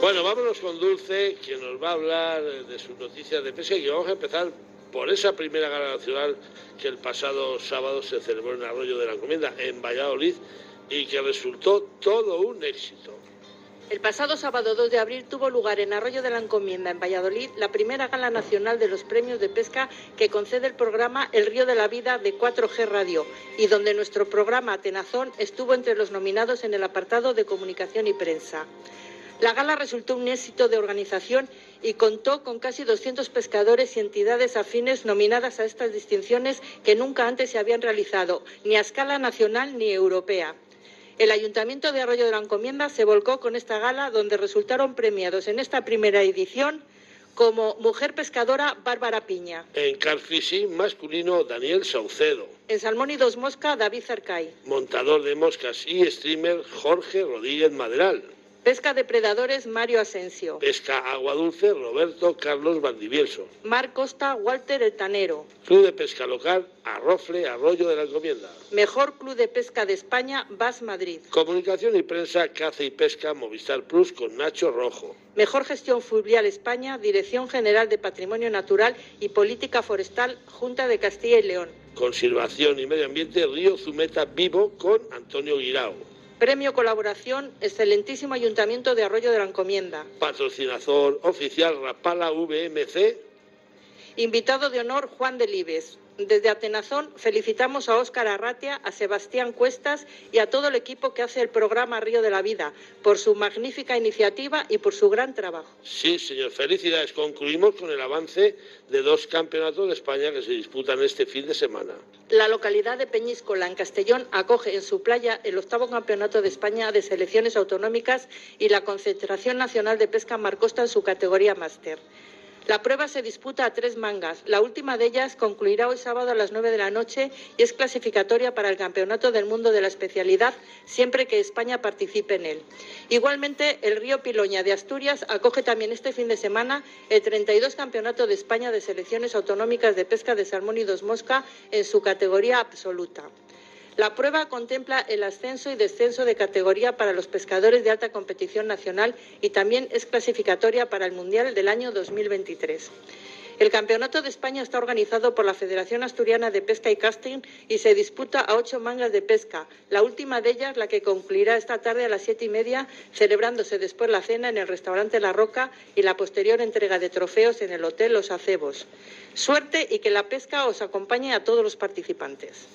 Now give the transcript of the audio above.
Bueno, vámonos con Dulce, quien nos va a hablar de sus noticias de pesca y vamos a empezar por esa primera gala nacional que el pasado sábado se celebró en Arroyo de la Encomienda, en Valladolid, y que resultó todo un éxito. El pasado sábado 2 de abril tuvo lugar en Arroyo de la Encomienda, en Valladolid, la primera gala nacional de los premios de pesca que concede el programa El Río de la Vida de 4G Radio y donde nuestro programa Tenazón estuvo entre los nominados en el apartado de comunicación y prensa. La gala resultó un éxito de organización y contó con casi 200 pescadores y entidades afines nominadas a estas distinciones que nunca antes se habían realizado, ni a escala nacional ni europea. El Ayuntamiento de Arroyo de la Encomienda se volcó con esta gala, donde resultaron premiados en esta primera edición como mujer pescadora Bárbara Piña. En carfishing masculino Daniel Saucedo. En salmón y dos mosca David Zarcay. Montador de moscas y streamer Jorge Rodríguez Maderal. Pesca depredadores Mario Asensio. Pesca agua dulce Roberto Carlos Valdivieso. Mar Costa Walter El Tanero. Club de pesca local Arrofle Arroyo de la Encomienda. Mejor Club de Pesca de España Vas Madrid. Comunicación y prensa Caza y Pesca Movistar Plus con Nacho Rojo. Mejor Gestión Fluvial España Dirección General de Patrimonio Natural y Política Forestal Junta de Castilla y León. Conservación y Medio Ambiente Río Zumeta Vivo con Antonio Guirao. Premio Colaboración, excelentísimo Ayuntamiento de Arroyo de la Encomienda. Patrocinador oficial Rapala VMC. Invitado de honor Juan Delibes. Desde Atenazón felicitamos a Óscar Arratia, a Sebastián Cuestas y a todo el equipo que hace el programa Río de la Vida por su magnífica iniciativa y por su gran trabajo. Sí, señor, felicidades. Concluimos con el avance de dos campeonatos de España que se disputan este fin de semana. La localidad de Peñíscola, en Castellón, acoge en su playa el octavo campeonato de España de selecciones autonómicas y la Concentración Nacional de Pesca Marcosta en su categoría máster. La prueba se disputa a tres mangas. La última de ellas concluirá hoy sábado a las nueve de la noche y es clasificatoria para el Campeonato del Mundo de la especialidad siempre que España participe en él. Igualmente, el río Piloña de Asturias acoge también este fin de semana el 32 Campeonato de España de Selecciones Autonómicas de Pesca de Salmón y Dos Mosca en su categoría absoluta. La prueba contempla el ascenso y descenso de categoría para los pescadores de alta competición nacional y también es clasificatoria para el Mundial del año 2023. El Campeonato de España está organizado por la Federación Asturiana de Pesca y Casting y se disputa a ocho mangas de pesca, la última de ellas la que concluirá esta tarde a las siete y media, celebrándose después la cena en el restaurante La Roca y la posterior entrega de trofeos en el Hotel Los Acebos. Suerte y que la pesca os acompañe a todos los participantes.